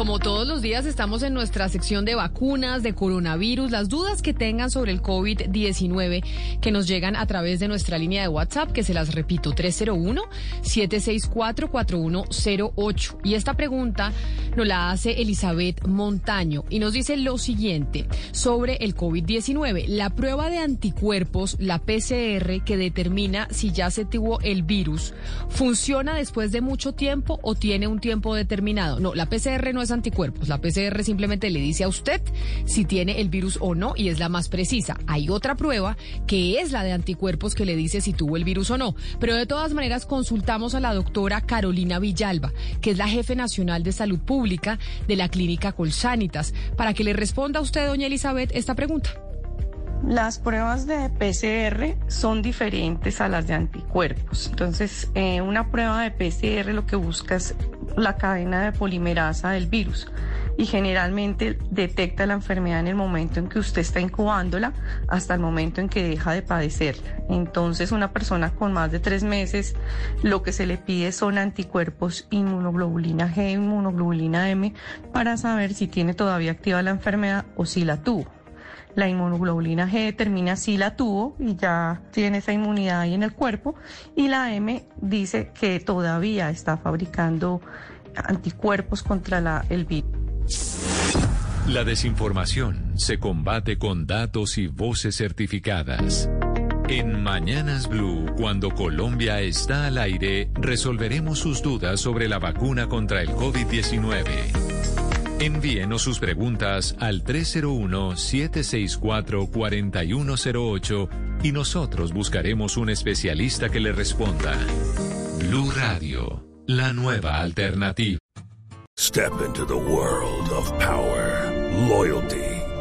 Como todos los días estamos en nuestra sección de vacunas, de coronavirus, las dudas que tengan sobre el COVID-19 que nos llegan a través de nuestra línea de WhatsApp, que se las repito, 301-764-4108. Y esta pregunta nos la hace Elizabeth Montaño y nos dice lo siguiente sobre el COVID-19. La prueba de anticuerpos, la PCR, que determina si ya se tuvo el virus, ¿funciona después de mucho tiempo o tiene un tiempo determinado? No, la PCR no es anticuerpos. La PCR simplemente le dice a usted si tiene el virus o no y es la más precisa. Hay otra prueba que es la de anticuerpos que le dice si tuvo el virus o no. Pero de todas maneras consultamos a la doctora Carolina Villalba, que es la jefe nacional de salud pública de la clínica Colsanitas, para que le responda a usted, doña Elizabeth, esta pregunta. Las pruebas de PCR son diferentes a las de anticuerpos. Entonces, eh, una prueba de PCR lo que busca es la cadena de polimerasa del virus y generalmente detecta la enfermedad en el momento en que usted está incubándola hasta el momento en que deja de padecerla. Entonces, una persona con más de tres meses, lo que se le pide son anticuerpos inmunoglobulina G, inmunoglobulina M, para saber si tiene todavía activa la enfermedad o si la tuvo. La inmunoglobulina G determina si la tuvo y ya tiene esa inmunidad ahí en el cuerpo. Y la M dice que todavía está fabricando anticuerpos contra la, el virus. La desinformación se combate con datos y voces certificadas. En Mañanas Blue, cuando Colombia está al aire, resolveremos sus dudas sobre la vacuna contra el COVID-19. Envíenos sus preguntas al 301-764-4108 y nosotros buscaremos un especialista que le responda. Blue Radio, la nueva alternativa. Step into the world of power, loyalty,